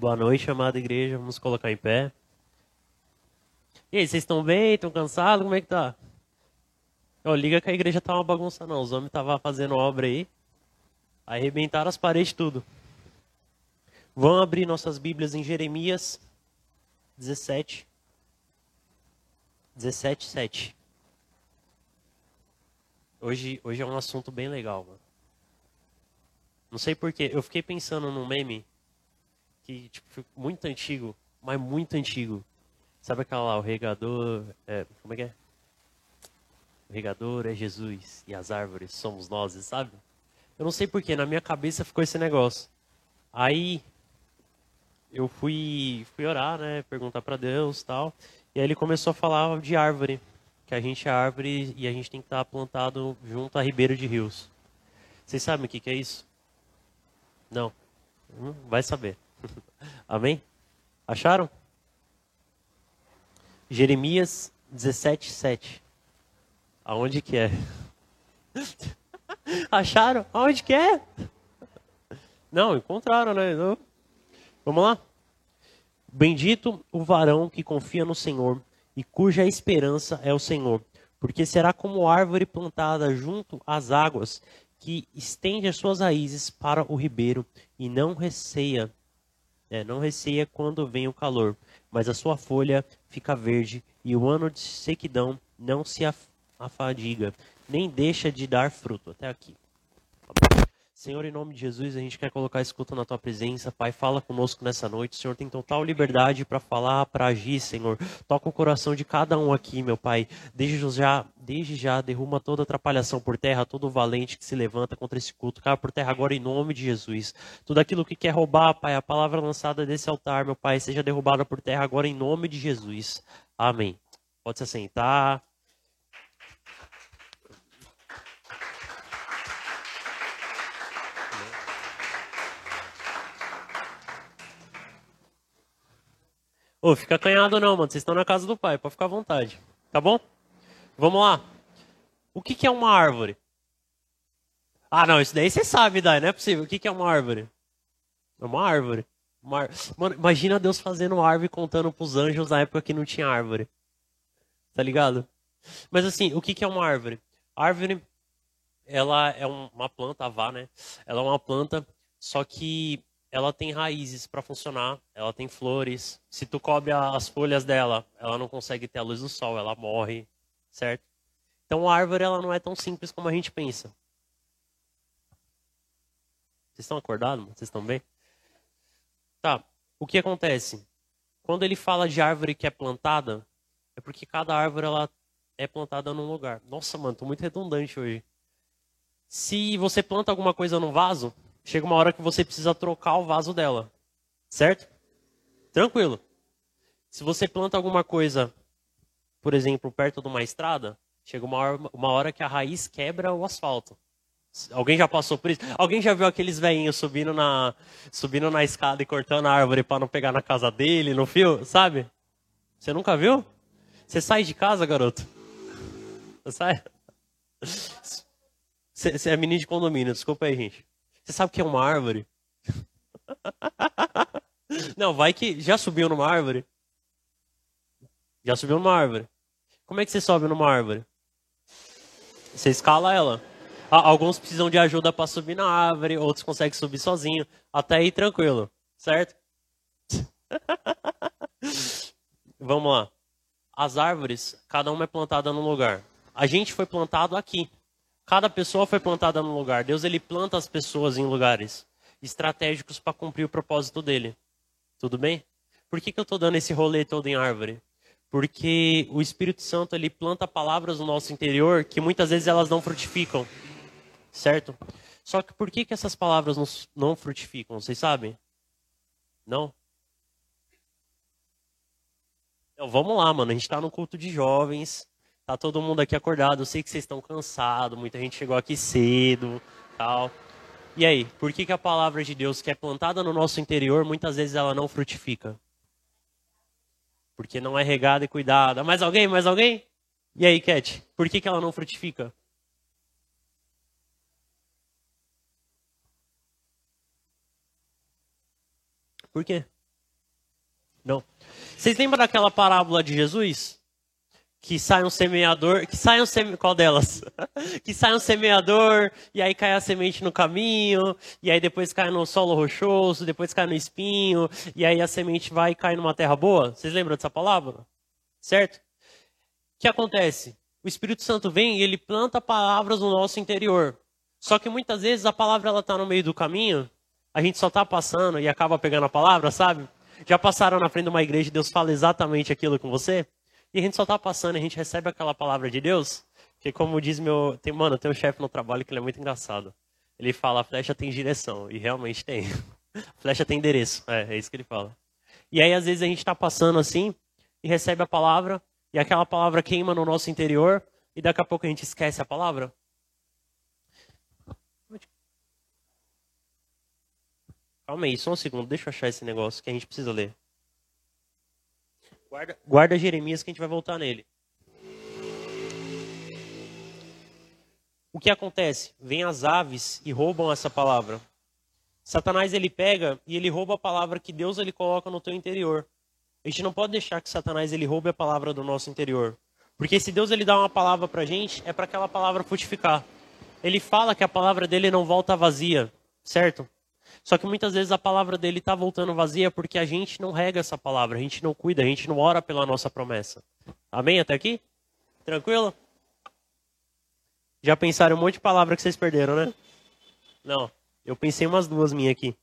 Boa noite, amada igreja. Vamos colocar em pé. E aí, vocês estão bem? Estão cansados? Como é que tá? Oh, liga que a igreja tá uma bagunça não. Os homens estavam fazendo obra aí. Arrebentaram as paredes tudo. Vamos abrir nossas Bíblias em Jeremias 17. 17, 7. Hoje, hoje é um assunto bem legal, mano. Não sei porquê. Eu fiquei pensando num meme que, tipo, muito antigo, mas muito antigo. Sabe aquela lá, o regador. É, como é que é? O regador é Jesus e as árvores somos nós, sabe? Eu não sei porquê, na minha cabeça ficou esse negócio. Aí eu fui, fui orar, né? Perguntar para Deus tal. E aí ele começou a falar de árvore. Que a gente é árvore e a gente tem que estar plantado junto a ribeiro de rios. Vocês sabem o que, que é isso? Não. Hum, vai saber. Amém? Acharam? Jeremias 17, 7. Aonde que é? Acharam? Aonde que é? Não, encontraram, né? Vamos lá? Bendito o varão que confia no Senhor e cuja esperança é o Senhor, porque será como árvore plantada junto às águas, que estende as suas raízes para o ribeiro e não receia, é, não receia quando vem o calor, mas a sua folha fica verde e o ano de sequidão não se afadiga, nem deixa de dar fruto. Até aqui. Senhor, em nome de Jesus, a gente quer colocar escuta na tua presença. Pai, fala conosco nessa noite. O Senhor tem total liberdade para falar, para agir, Senhor. Toca o coração de cada um aqui, meu Pai. Desde já, desde já, derruma toda atrapalhação por terra, todo valente que se levanta contra esse culto. Cai por terra agora em nome de Jesus. Tudo aquilo que quer roubar, Pai, a palavra lançada desse altar, meu Pai, seja derrubada por terra agora em nome de Jesus. Amém. Pode se assentar. Ô, fica acanhado não, mano. Vocês estão na casa do pai, pode ficar à vontade. Tá bom? Vamos lá. O que, que é uma árvore? Ah, não, isso daí você sabe, Dai, não é possível. O que, que é uma árvore? É uma árvore. Uma Mano, imagina Deus fazendo árvore contando pros anjos na época que não tinha árvore. Tá ligado? Mas assim, o que, que é uma árvore? árvore, ela é uma planta, a vá, né? Ela é uma planta, só que ela tem raízes para funcionar, ela tem flores. Se tu cobre as folhas dela, ela não consegue ter a luz do sol, ela morre, certo? Então a árvore ela não é tão simples como a gente pensa. Vocês estão acordados? Vocês estão bem? Tá. O que acontece? Quando ele fala de árvore que é plantada, é porque cada árvore ela é plantada num lugar. Nossa, mano, tô muito redundante hoje. Se você planta alguma coisa no vaso, chega uma hora que você precisa trocar o vaso dela. Certo? Tranquilo. Se você planta alguma coisa, por exemplo, perto de uma estrada, chega uma hora, uma hora que a raiz quebra o asfalto. Alguém já passou por isso? Alguém já viu aqueles velhinhos subindo na, subindo na escada e cortando a árvore para não pegar na casa dele, no fio, sabe? Você nunca viu? Você sai de casa, garoto? Você sai? Você é menino de condomínio, desculpa aí, gente. Você sabe o que é uma árvore? Não, vai que já subiu numa árvore. Já subiu numa árvore. Como é que você sobe numa árvore? Você escala ela. Alguns precisam de ajuda para subir na árvore, outros conseguem subir sozinho. Até aí tranquilo, certo? Vamos lá. As árvores, cada uma é plantada num lugar. A gente foi plantado aqui. Cada pessoa foi plantada num lugar. Deus ele planta as pessoas em lugares estratégicos para cumprir o propósito dele. Tudo bem? Por que, que eu estou dando esse rolê todo em árvore? Porque o Espírito Santo ele planta palavras no nosso interior que muitas vezes elas não frutificam, certo? Só que por que, que essas palavras não, não frutificam? Vocês sabem? Não? Então vamos lá, mano. A gente está no culto de jovens. Tá todo mundo aqui acordado. Eu sei que vocês estão cansados, muita gente chegou aqui cedo, tal. E aí, por que, que a palavra de Deus que é plantada no nosso interior, muitas vezes ela não frutifica? Porque não é regada e cuidada. Mais alguém? Mais alguém? E aí, Cat, por que, que ela não frutifica? Por quê? Não. Vocês lembram daquela parábola de Jesus? Que sai um semeador, que sai um seme, qual delas? que sai um semeador e aí cai a semente no caminho, e aí depois cai no solo rochoso, depois cai no espinho, e aí a semente vai e cai numa terra boa. Vocês lembram dessa palavra? Certo? O que acontece? O Espírito Santo vem e ele planta palavras no nosso interior. Só que muitas vezes a palavra ela tá no meio do caminho, a gente só está passando e acaba pegando a palavra, sabe? Já passaram na frente de uma igreja e Deus fala exatamente aquilo com você? E a gente só tá passando, a gente recebe aquela palavra de Deus, que como diz meu, tem, mano, tem um chefe no trabalho que ele é muito engraçado. Ele fala, a flecha tem direção, e realmente tem. a flecha tem endereço, é, é isso que ele fala. E aí às vezes a gente está passando assim e recebe a palavra e aquela palavra queima no nosso interior e daqui a pouco a gente esquece a palavra. Calma aí, só um segundo, deixa eu achar esse negócio que a gente precisa ler. Guarda, guarda Jeremias que a gente vai voltar nele. O que acontece? Vêm as aves e roubam essa palavra. Satanás ele pega e ele rouba a palavra que Deus ele coloca no teu interior. A gente não pode deixar que Satanás ele roube a palavra do nosso interior. Porque se Deus ele dá uma palavra pra gente, é para aquela palavra frutificar. Ele fala que a palavra dele não volta vazia, certo? Só que muitas vezes a palavra dele está voltando vazia porque a gente não rega essa palavra, a gente não cuida, a gente não ora pela nossa promessa. Amém até aqui? Tranquilo? Já pensaram um monte de palavra que vocês perderam, né? Não. Eu pensei umas duas minhas aqui.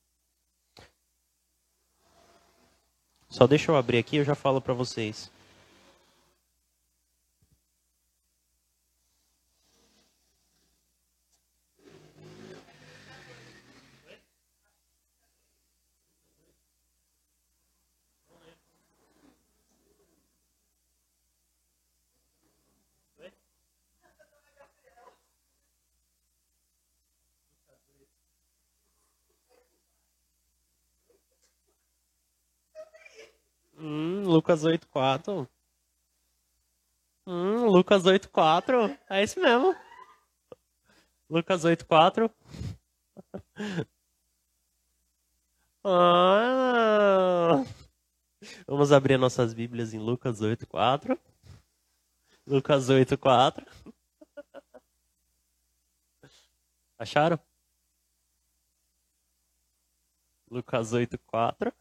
Só deixa eu abrir aqui eu já falo para vocês. Hum, Lucas 8,4. Hum, Lucas 8,4. É isso mesmo. Lucas 8,4. Ah. Vamos abrir nossas Bíblias em Lucas 8,4. Lucas 8,4. Acharam? Lucas 8,4.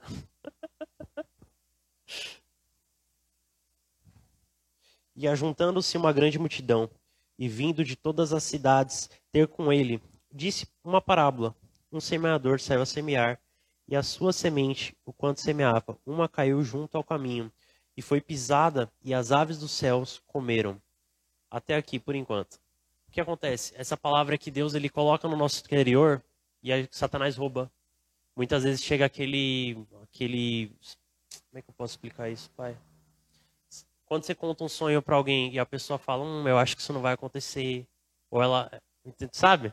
E ajuntando-se uma grande multidão, e vindo de todas as cidades ter com ele, disse uma parábola: Um semeador saiu a semear, e a sua semente, o quanto semeava, uma caiu junto ao caminho, e foi pisada, e as aves dos céus comeram. Até aqui, por enquanto. O que acontece? Essa palavra que Deus ele coloca no nosso interior, e aí Satanás rouba. Muitas vezes chega aquele, aquele, como é que eu posso explicar isso, pai? Quando você conta um sonho para alguém e a pessoa fala, hum, eu acho que isso não vai acontecer, ou ela, sabe?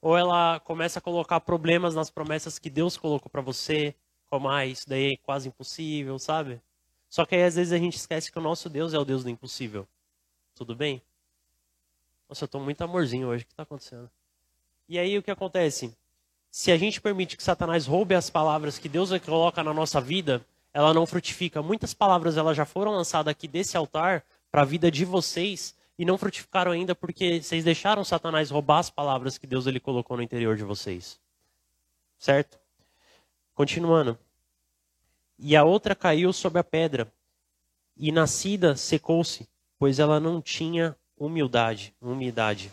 Ou ela começa a colocar problemas nas promessas que Deus colocou para você, como, ah, isso daí é quase impossível, sabe? Só que aí às vezes a gente esquece que o nosso Deus é o Deus do impossível. Tudo bem? Nossa, eu tô muito amorzinho hoje, o que está acontecendo? E aí o que acontece? Se a gente permite que Satanás roube as palavras que Deus coloca na nossa vida, ela não frutifica. Muitas palavras elas já foram lançadas aqui desse altar para a vida de vocês e não frutificaram ainda porque vocês deixaram Satanás roubar as palavras que Deus ele colocou no interior de vocês. Certo? Continuando. E a outra caiu sobre a pedra, e nascida secou-se, pois ela não tinha humildade, umidade.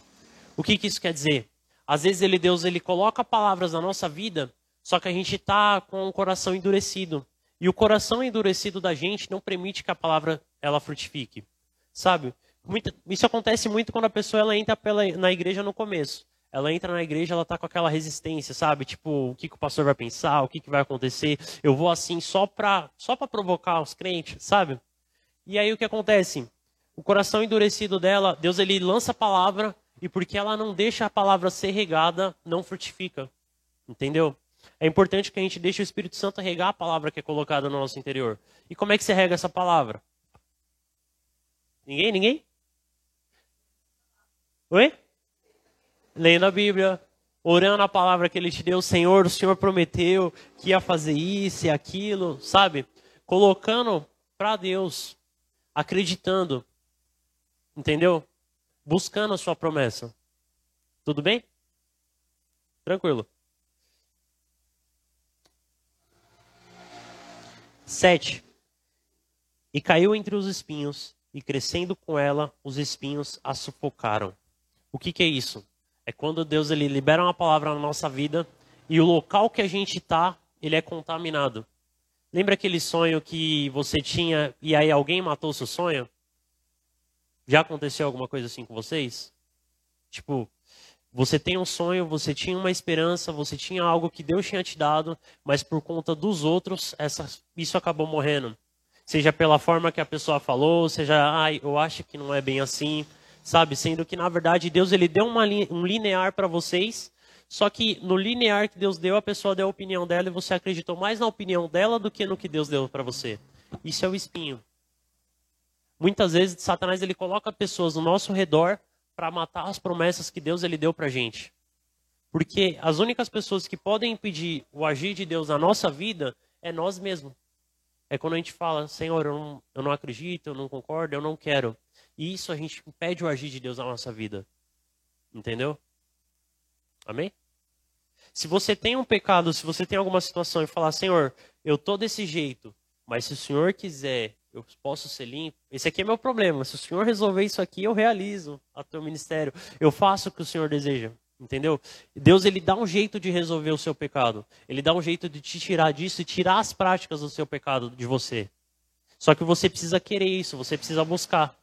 O que, que isso quer dizer? Às vezes ele Deus ele coloca palavras na nossa vida, só que a gente está com o coração endurecido. E o coração endurecido da gente não permite que a palavra ela frutifique. Sabe? Muito, isso acontece muito quando a pessoa ela entra pela, na igreja no começo. Ela entra na igreja, ela tá com aquela resistência, sabe? Tipo, o que, que o pastor vai pensar, o que, que vai acontecer. Eu vou assim só para só provocar os crentes, sabe? E aí o que acontece? O coração endurecido dela, Deus ele lança a palavra e porque ela não deixa a palavra ser regada, não frutifica. Entendeu? É importante que a gente deixe o Espírito Santo regar a palavra que é colocada no nosso interior. E como é que você rega essa palavra? Ninguém? Ninguém? Oi? Lendo a Bíblia, orando a palavra que ele te deu. Senhor, o Senhor prometeu que ia fazer isso e aquilo, sabe? colocando para Deus, acreditando, entendeu? Buscando a sua promessa. Tudo bem? Tranquilo. Sete. E caiu entre os espinhos, e crescendo com ela, os espinhos a sufocaram. O que, que é isso? É quando Deus ele libera uma palavra na nossa vida e o local que a gente está, ele é contaminado. Lembra aquele sonho que você tinha e aí alguém matou seu sonho? Já aconteceu alguma coisa assim com vocês? Tipo, você tem um sonho, você tinha uma esperança, você tinha algo que Deus tinha te dado, mas por conta dos outros, essa, isso acabou morrendo. Seja pela forma que a pessoa falou, seja, ah, eu acho que não é bem assim, sabe? Sendo que, na verdade, Deus ele deu uma, um linear para vocês, só que no linear que Deus deu, a pessoa deu a opinião dela e você acreditou mais na opinião dela do que no que Deus deu para você. Isso é o espinho. Muitas vezes, Satanás ele coloca pessoas no nosso redor para matar as promessas que Deus ele deu para gente. Porque as únicas pessoas que podem impedir o agir de Deus na nossa vida é nós mesmos. É quando a gente fala, Senhor, eu não, eu não acredito, eu não concordo, eu não quero. E isso a gente impede o agir de Deus na nossa vida. Entendeu? Amém? Se você tem um pecado, se você tem alguma situação e falar, Senhor, eu tô desse jeito, mas se o Senhor quiser, eu posso ser limpo. Esse aqui é meu problema. Se o Senhor resolver isso aqui, eu realizo a teu ministério. Eu faço o que o Senhor deseja. Entendeu? Deus ele dá um jeito de resolver o seu pecado. Ele dá um jeito de te tirar disso e tirar as práticas do seu pecado de você. Só que você precisa querer isso, você precisa buscar.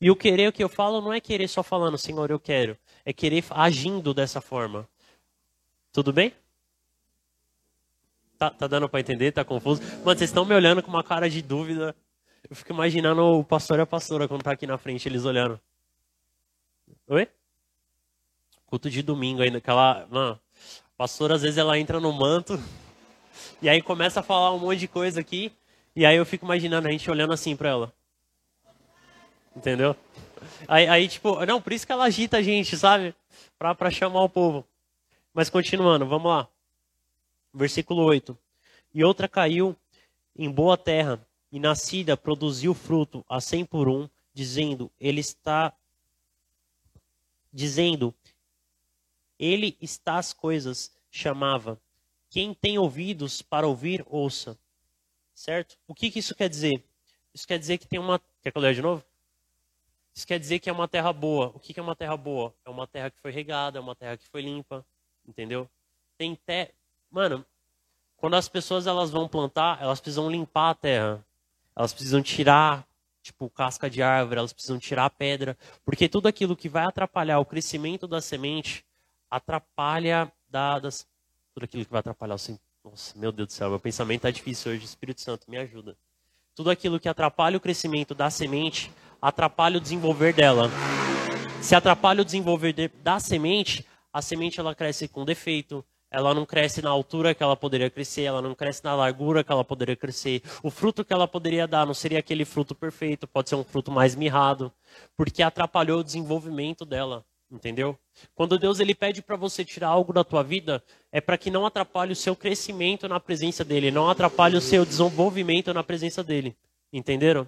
E o querer o que eu falo não é querer só falando, Senhor, eu quero. É querer agindo dessa forma. Tudo bem? Tá, tá dando para entender? Tá confuso? Mano, vocês estão me olhando com uma cara de dúvida. Eu fico imaginando o pastor e a pastora quando tá aqui na frente, eles olhando. Oi? Culto de domingo ainda, aquela. Mano, a pastora às vezes ela entra no manto e aí começa a falar um monte de coisa aqui. E aí eu fico imaginando a gente olhando assim pra ela. Entendeu? Aí, aí, tipo, não, por isso que ela agita a gente, sabe? Pra, pra chamar o povo. Mas continuando, vamos lá. Versículo 8. E outra caiu em boa terra, e nascida produziu fruto a cem por um, dizendo, ele está dizendo, ele está as coisas, chamava. Quem tem ouvidos para ouvir, ouça. Certo? O que, que isso quer dizer? Isso quer dizer que tem uma. Quer que eu leia de novo? Isso quer dizer que é uma terra boa. O que é uma terra boa? É uma terra que foi regada, é uma terra que foi limpa, entendeu? Tem terra. Mano, quando as pessoas elas vão plantar, elas precisam limpar a terra. Elas precisam tirar, tipo, casca de árvore, elas precisam tirar pedra, porque tudo aquilo que vai atrapalhar o crescimento da semente atrapalha dadas tudo aquilo que vai atrapalhar o Nossa, meu Deus do céu, meu pensamento está difícil hoje, Espírito Santo, me ajuda. Tudo aquilo que atrapalha o crescimento da semente atrapalha o desenvolver dela. Se atrapalha o desenvolver de, da semente, a semente ela cresce com defeito, ela não cresce na altura que ela poderia crescer, ela não cresce na largura que ela poderia crescer. O fruto que ela poderia dar não seria aquele fruto perfeito, pode ser um fruto mais mirrado, porque atrapalhou o desenvolvimento dela, entendeu? Quando Deus ele pede para você tirar algo da tua vida, é para que não atrapalhe o seu crescimento na presença dele, não atrapalhe o seu desenvolvimento na presença dele. Entenderam?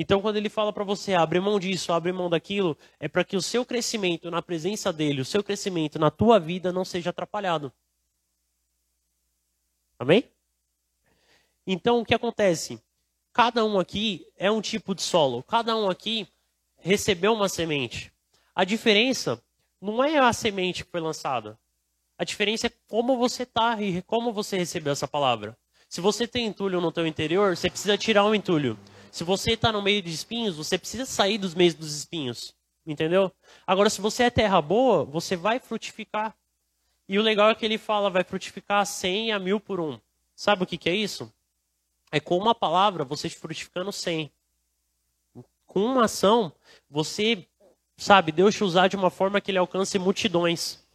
Então, quando ele fala para você abre mão disso, abre mão daquilo, é para que o seu crescimento na presença dele, o seu crescimento na tua vida não seja atrapalhado. Amém? Então, o que acontece? Cada um aqui é um tipo de solo. Cada um aqui recebeu uma semente. A diferença não é a semente que foi lançada. A diferença é como você está e como você recebeu essa palavra. Se você tem entulho no teu interior, você precisa tirar o entulho. Se você está no meio de espinhos, você precisa sair dos meios dos espinhos. Entendeu? Agora, se você é terra boa, você vai frutificar. E o legal é que ele fala, vai frutificar 100 a mil por um. Sabe o que, que é isso? É com uma palavra, você frutificando 100. Com uma ação, você, sabe, Deus te usar de uma forma que ele alcance multidões.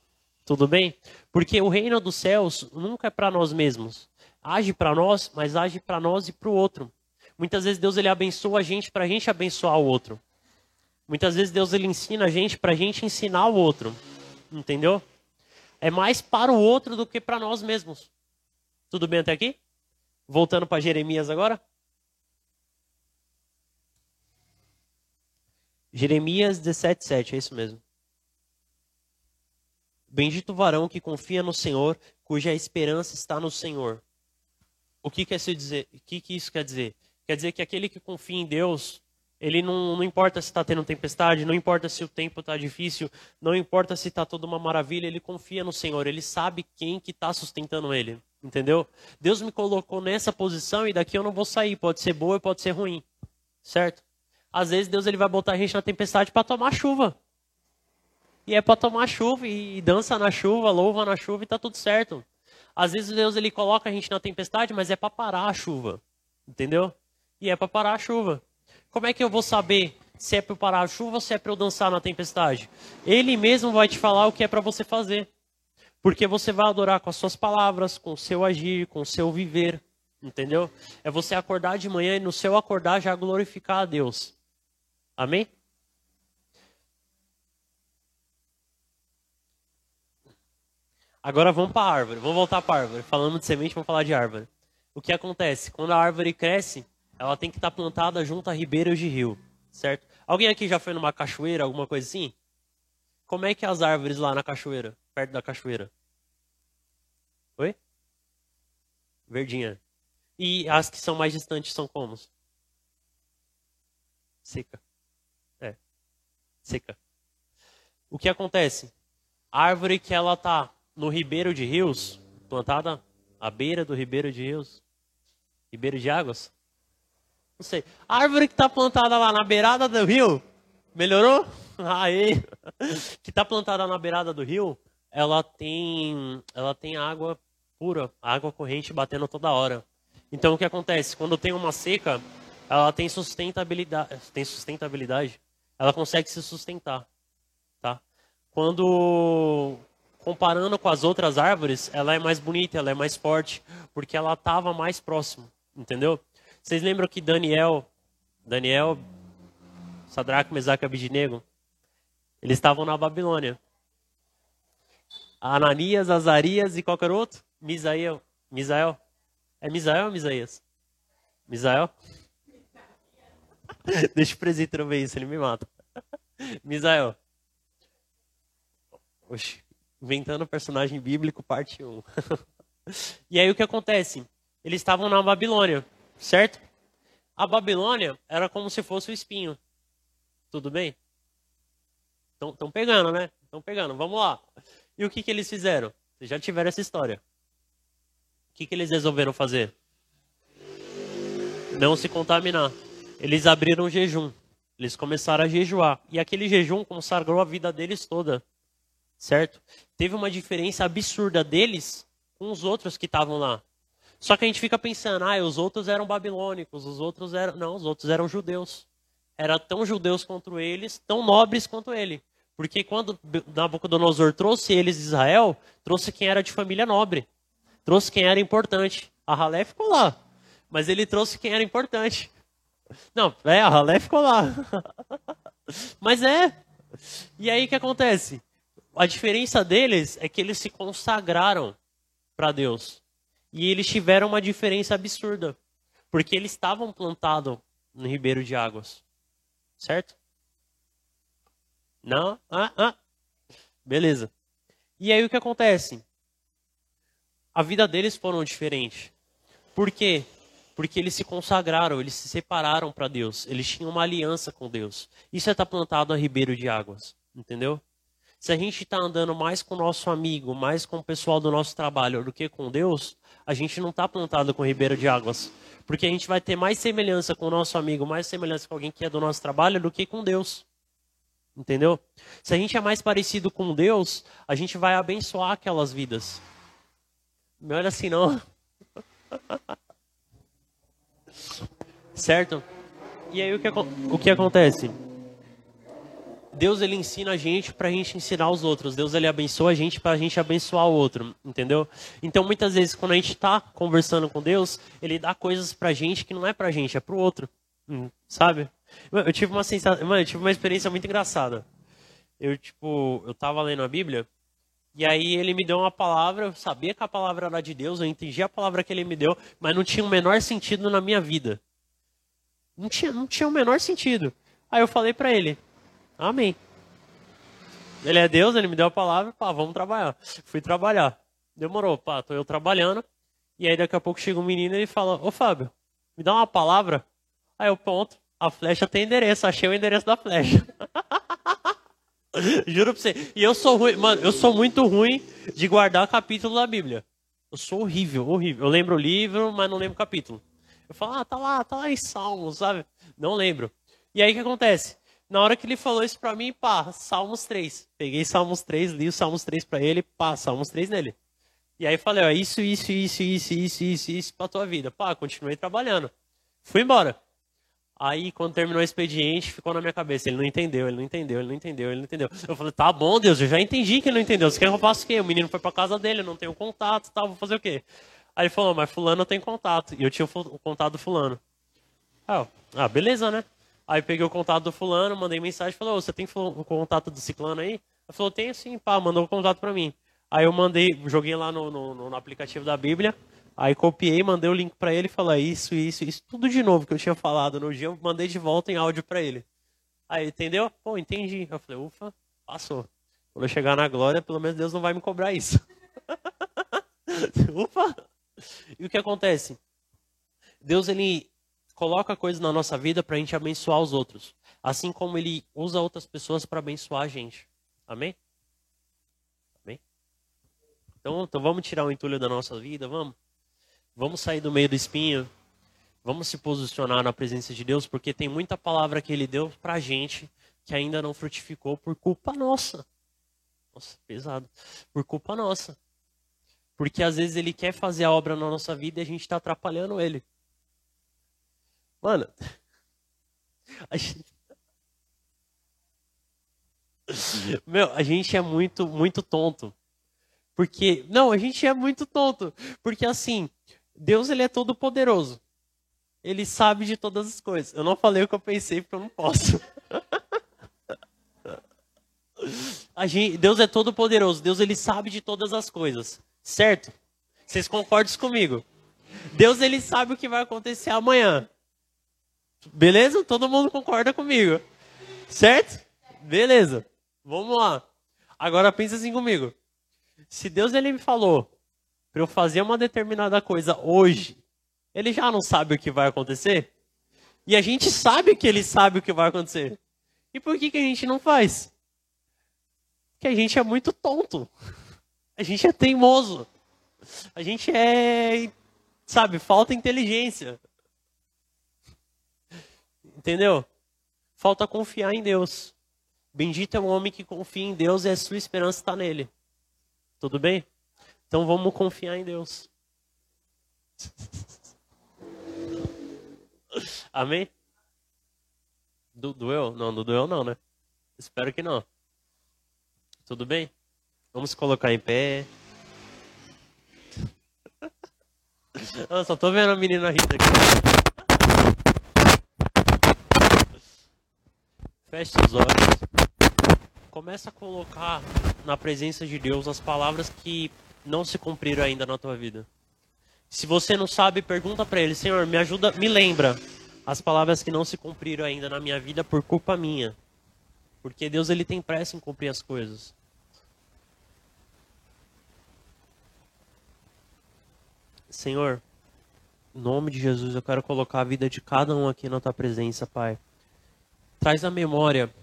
Tudo bem? Porque o reino dos céus nunca é para nós mesmos. Age para nós, mas age para nós e para o outro. Muitas vezes Deus ele abençoa a gente para a gente abençoar o outro. Muitas vezes Deus ele ensina a gente para a gente ensinar o outro. Entendeu? é mais para o outro do que para nós mesmos. Tudo bem até aqui? Voltando para Jeremias agora. Jeremias 17:7, é isso mesmo. Bendito o varão que confia no Senhor, cuja esperança está no Senhor. O que, quer dizer? O que isso quer dizer? Quer dizer que aquele que confia em Deus ele não, não importa se está tendo tempestade, não importa se o tempo está difícil, não importa se está toda uma maravilha, ele confia no Senhor, ele sabe quem que está sustentando ele, entendeu? Deus me colocou nessa posição e daqui eu não vou sair, pode ser boa pode ser ruim, certo? Às vezes Deus ele vai botar a gente na tempestade para tomar chuva. E é para tomar chuva e dança na chuva, louva na chuva e tá tudo certo. Às vezes Deus ele coloca a gente na tempestade, mas é para parar a chuva. Entendeu? E é para parar a chuva. Como é que eu vou saber se é para parar a chuva ou se é para eu dançar na tempestade? Ele mesmo vai te falar o que é para você fazer. Porque você vai adorar com as suas palavras, com o seu agir, com o seu viver. Entendeu? É você acordar de manhã e no seu acordar já glorificar a Deus. Amém? Agora vamos para a árvore. Vamos voltar para a árvore. Falando de semente, vamos falar de árvore. O que acontece? Quando a árvore cresce, ela tem que estar plantada junto a ribeiros de rio, certo? Alguém aqui já foi numa cachoeira, alguma coisa assim? Como é que é as árvores lá na cachoeira, perto da cachoeira? Oi? Verdinha. E as que são mais distantes são como? Seca. É. Seca. O que acontece? A árvore que ela tá no ribeiro de rios, plantada à beira do ribeiro de rios, ribeiro de águas, não sei. A árvore que está plantada lá na beirada do rio, melhorou? Aí, que está plantada na beirada do rio, ela tem, ela tem água pura, água corrente batendo toda hora. Então o que acontece? Quando tem uma seca, ela tem sustentabilidade, tem sustentabilidade, ela consegue se sustentar, tá? Quando comparando com as outras árvores, ela é mais bonita, ela é mais forte, porque ela estava mais próximo, entendeu? Vocês lembram que Daniel, Daniel, Sadraque, Mesaque e Abidinego, eles estavam na Babilônia. Ananias, Azarias e qualquer outro? Misael. Misael. É Misael ou Misaías? Misael? Deixa o presídio ver isso, ele me mata. Misael. Oxi, inventando personagem bíblico, parte 1. e aí o que acontece? Eles estavam na Babilônia certo? A Babilônia era como se fosse o espinho. Tudo bem? Estão pegando, né? Estão pegando. Vamos lá. E o que, que eles fizeram? Vocês já tiveram essa história. O que, que eles resolveram fazer? Não se contaminar. Eles abriram jejum. Eles começaram a jejuar. E aquele jejum consagrou a vida deles toda. Certo? Teve uma diferença absurda deles com os outros que estavam lá. Só que a gente fica pensando, ah, os outros eram babilônicos, os outros eram. Não, os outros eram judeus. Eram tão judeus quanto eles, tão nobres quanto ele. Porque quando Nabucodonosor trouxe eles de Israel, trouxe quem era de família nobre. Trouxe quem era importante. A Halé ficou lá. Mas ele trouxe quem era importante. Não, é, a Halé ficou lá. mas é. E aí o que acontece? A diferença deles é que eles se consagraram para Deus. E eles tiveram uma diferença absurda. Porque eles estavam plantados no ribeiro de águas. Certo? Não? Ah, ah. Beleza. E aí o que acontece? A vida deles foram diferente. Por quê? Porque eles se consagraram, eles se separaram para Deus. Eles tinham uma aliança com Deus. Isso é estar plantado a ribeiro de águas. Entendeu? Se a gente está andando mais com o nosso amigo, mais com o pessoal do nosso trabalho do que com Deus, a gente não está plantado com ribeiro de águas. Porque a gente vai ter mais semelhança com o nosso amigo, mais semelhança com alguém que é do nosso trabalho do que com Deus. Entendeu? Se a gente é mais parecido com Deus, a gente vai abençoar aquelas vidas. Não olha assim não. certo? E aí o que, o que acontece? Deus ele ensina a gente para a gente ensinar os outros. Deus ele abençoa a gente para a gente abençoar o outro, entendeu? Então muitas vezes quando a gente está conversando com Deus, ele dá coisas para a gente que não é para a gente, é para o outro, hum, sabe? Eu tive uma sensação, mano, eu tive uma experiência muito engraçada. Eu tipo, eu tava lendo a Bíblia e aí ele me deu uma palavra, eu sabia que a palavra era de Deus, eu entendi a palavra que ele me deu, mas não tinha o menor sentido na minha vida. Não tinha, não tinha o menor sentido. Aí eu falei para ele, Amém. Ele é Deus, ele me deu a palavra, pá, vamos trabalhar. Fui trabalhar. Demorou, pá, tô eu trabalhando. E aí daqui a pouco chega um menino e ele fala, ô Fábio, me dá uma palavra. Aí eu, ponto, a flecha tem endereço, achei o endereço da flecha. Juro pra você. E eu sou ruim, mano, eu sou muito ruim de guardar capítulo da Bíblia. Eu sou horrível, horrível. Eu lembro o livro, mas não lembro o capítulo. Eu falo, ah, tá lá, tá lá em Salmos, sabe? Não lembro. E aí o que acontece? Na hora que ele falou isso pra mim, pá, Salmos 3. Peguei Salmos 3, li o Salmos 3 pra ele, pá, Salmos 3 nele. E aí falei, ó, isso, isso, isso, isso, isso, isso, isso pra tua vida. Pá, continuei trabalhando. Fui embora. Aí, quando terminou o expediente, ficou na minha cabeça. Ele não entendeu, ele não entendeu, ele não entendeu, ele não entendeu. Eu falei, tá bom, Deus, eu já entendi que ele não entendeu. Você quer que eu faça o quê? O menino foi pra casa dele, eu não tenho contato, tá, vou fazer o quê? Aí ele falou, mas fulano tem contato. E eu tinha o contato do fulano. Ah, beleza, né? Aí peguei o contato do fulano, mandei mensagem, falou, você tem o contato do ciclano aí? Ele falou, tenho sim, pá, mandou o contato pra mim. Aí eu mandei, joguei lá no, no, no aplicativo da Bíblia, aí copiei, mandei o link para ele falei isso, isso, isso, tudo de novo que eu tinha falado no dia, eu mandei de volta em áudio para ele. Aí, entendeu? Pô, entendi. Eu falei, ufa, passou. Quando eu chegar na glória, pelo menos Deus não vai me cobrar isso. ufa! E o que acontece? Deus, ele coloca coisas na nossa vida para a gente abençoar os outros. Assim como ele usa outras pessoas para abençoar a gente. Amém? Então, então vamos tirar o entulho da nossa vida, vamos? Vamos sair do meio do espinho. Vamos se posicionar na presença de Deus, porque tem muita palavra que Ele deu pra gente que ainda não frutificou por culpa nossa. Nossa, pesado. Por culpa nossa. Porque às vezes Ele quer fazer a obra na nossa vida e a gente está atrapalhando Ele. Mano, a gente... Meu, a gente é muito, muito tonto. Porque, não, a gente é muito tonto. Porque assim, Deus ele é todo poderoso. Ele sabe de todas as coisas. Eu não falei o que eu pensei porque eu não posso. Gente, Deus é todo poderoso. Deus ele sabe de todas as coisas. Certo? Vocês concordam comigo? Deus ele sabe o que vai acontecer amanhã. Beleza? Todo mundo concorda comigo. Certo? Beleza. Vamos lá. Agora pensa assim comigo. Se Deus ele me falou para eu fazer uma determinada coisa hoje, ele já não sabe o que vai acontecer? E a gente sabe que ele sabe o que vai acontecer. E por que, que a gente não faz? Porque a gente é muito tonto. A gente é teimoso. A gente é, sabe, falta inteligência. Entendeu? Falta confiar em Deus. Bendito é o homem que confia em Deus e a sua esperança está nele. Tudo bem? Então vamos confiar em Deus. Amém? Do, doeu? Não, do doeu não, né? Espero que não. Tudo bem? Vamos colocar em pé. Eu só tô vendo a menina rindo aqui. Feche os olhos. Começa a colocar na presença de Deus as palavras que não se cumpriram ainda na tua vida. Se você não sabe, pergunta para ele, Senhor, me ajuda, me lembra as palavras que não se cumpriram ainda na minha vida por culpa minha. Porque Deus ele tem pressa em cumprir as coisas. Senhor, em nome de Jesus, eu quero colocar a vida de cada um aqui na tua presença, Pai. Traz a memória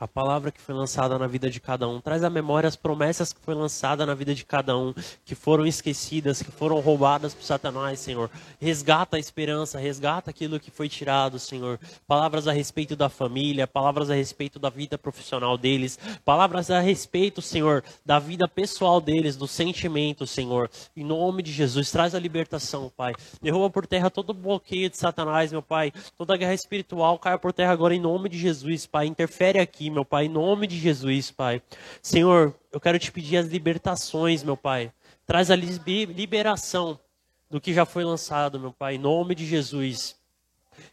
a palavra que foi lançada na vida de cada um. Traz à memória as promessas que foi lançada na vida de cada um, que foram esquecidas, que foram roubadas por Satanás, Senhor. Resgata a esperança, resgata aquilo que foi tirado, Senhor. Palavras a respeito da família, palavras a respeito da vida profissional deles, palavras a respeito, Senhor, da vida pessoal deles, do sentimento, Senhor. Em nome de Jesus, traz a libertação, Pai. Derruba por terra todo bloqueio de Satanás, meu Pai. Toda guerra espiritual caia por terra agora em nome de Jesus, Pai. Interfere aqui, meu Pai, em nome de Jesus, Pai. Senhor, eu quero te pedir as libertações, meu Pai. Traz a liberação do que já foi lançado, meu Pai, em nome de Jesus.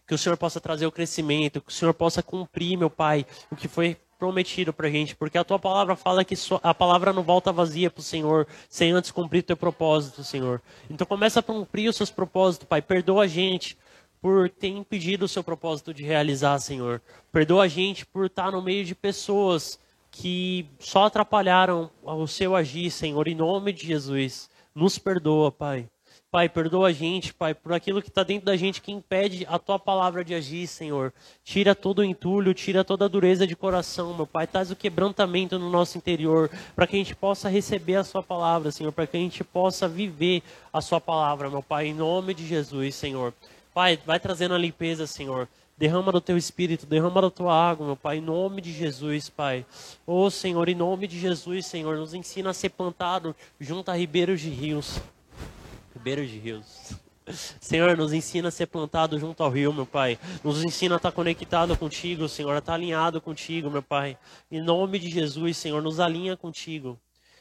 Que o Senhor possa trazer o crescimento, que o Senhor possa cumprir, meu Pai, o que foi prometido pra gente, porque a tua palavra fala que a palavra não volta vazia pro Senhor, sem antes cumprir teu propósito, Senhor. Então começa a cumprir os seus propósitos, Pai. Perdoa a gente por ter impedido o seu propósito de realizar, Senhor. Perdoa a gente por estar no meio de pessoas que só atrapalharam o seu agir, Senhor, em nome de Jesus. Nos perdoa, Pai. Pai, perdoa a gente, Pai, por aquilo que está dentro da gente que impede a tua palavra de agir, Senhor. Tira todo o entulho, tira toda a dureza de coração, meu Pai. Traz o quebrantamento no nosso interior, para que a gente possa receber a Sua palavra, Senhor, para que a gente possa viver a Sua palavra, meu Pai, em nome de Jesus, Senhor. Pai, vai trazendo a limpeza, Senhor. Derrama do teu espírito, derrama da tua água, meu Pai, em nome de Jesus, Pai. Ô oh, Senhor, em nome de Jesus, Senhor, nos ensina a ser plantado junto a ribeiros de rios ribeiros de rios. Senhor, nos ensina a ser plantado junto ao rio, meu Pai. Nos ensina a estar conectado contigo, Senhor, a estar alinhado contigo, meu Pai. Em nome de Jesus, Senhor, nos alinha contigo.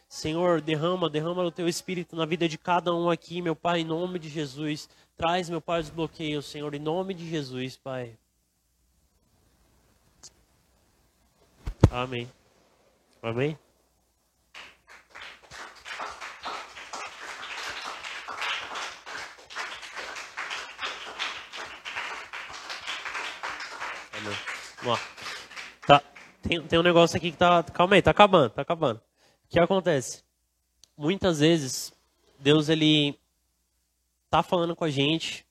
Senhor, derrama, derrama o teu espírito na vida de cada um aqui, meu Pai, em nome de Jesus. Traz, meu Pai, os bloqueios, Senhor, em nome de Jesus, Pai. Amém. Amém. Lá. Tá, tem, tem um negócio aqui que tá. Calma aí, tá acabando, tá acabando. O que acontece? Muitas vezes, Deus ele tá falando com a gente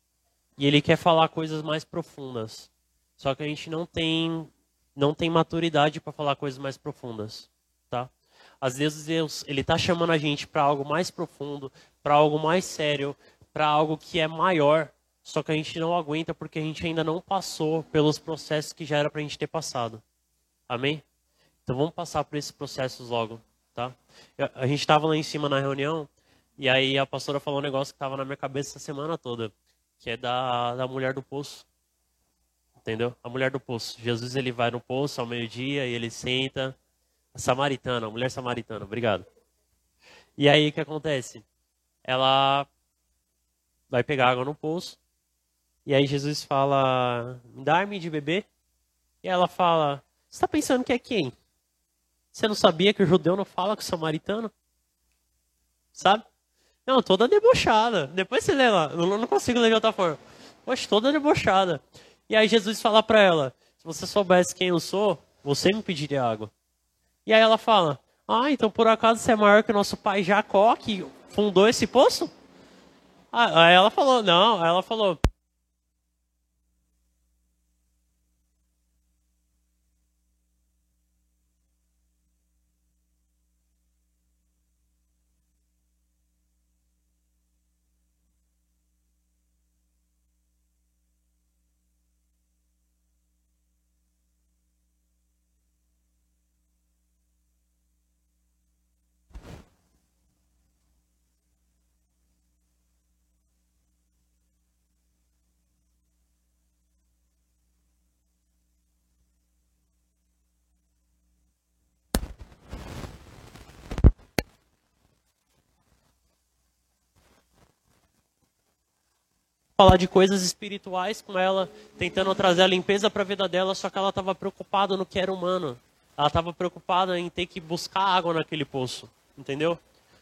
e ele quer falar coisas mais profundas. Só que a gente não tem não tem maturidade para falar coisas mais profundas, tá? Às vezes Deus, ele tá chamando a gente para algo mais profundo, para algo mais sério, para algo que é maior, só que a gente não aguenta porque a gente ainda não passou pelos processos que já era para a gente ter passado. Amém? Então vamos passar por esses processos logo, tá? A gente estava lá em cima na reunião e aí a pastora falou um negócio que estava na minha cabeça essa semana toda, que é da, da mulher do poço. Entendeu? A mulher do poço. Jesus ele vai no poço ao meio-dia e ele senta. A samaritana, a mulher samaritana, obrigado. E aí o que acontece? Ela vai pegar água no poço e aí Jesus fala, dá-me de beber. E ela fala, você está pensando que é quem? Você não sabia que o judeu não fala com o samaritano? Sabe? Não, toda debochada. Depois você lê lá, eu não consigo ler de outra forma. Poxa, toda debochada. E aí Jesus fala para ela, se você soubesse quem eu sou, você me pediria água. E aí ela fala, ah, então por acaso você é maior que o nosso pai Jacó, que fundou esse poço? Ah, aí ela falou, não, ela falou, falar de coisas espirituais com ela, tentando trazer a limpeza para a vida dela, só que ela estava preocupada no que era humano. Ela estava preocupada em ter que buscar água naquele poço, entendeu?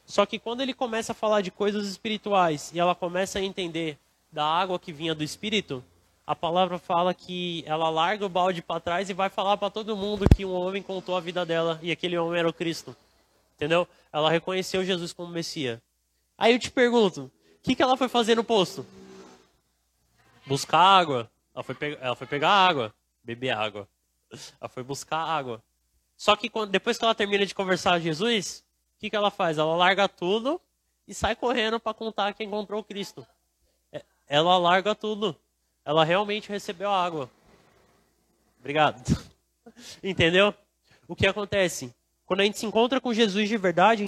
Só que quando ele começa a falar de coisas espirituais e ela começa a entender da água que vinha do espírito, a palavra fala que ela larga o balde para trás e vai falar para todo mundo que um homem contou a vida dela e aquele homem era o Cristo. Entendeu? Ela reconheceu Jesus como Messias. Aí eu te pergunto, o que, que ela foi fazer no poço? Buscar água. Ela foi, ela foi pegar água, beber água. Ela foi buscar água. Só que quando, depois que ela termina de conversar com Jesus, o que, que ela faz? Ela larga tudo e sai correndo para contar que encontrou Cristo. É, ela larga tudo. Ela realmente recebeu a água. Obrigado. Entendeu? O que acontece? Quando a gente se encontra com Jesus de verdade,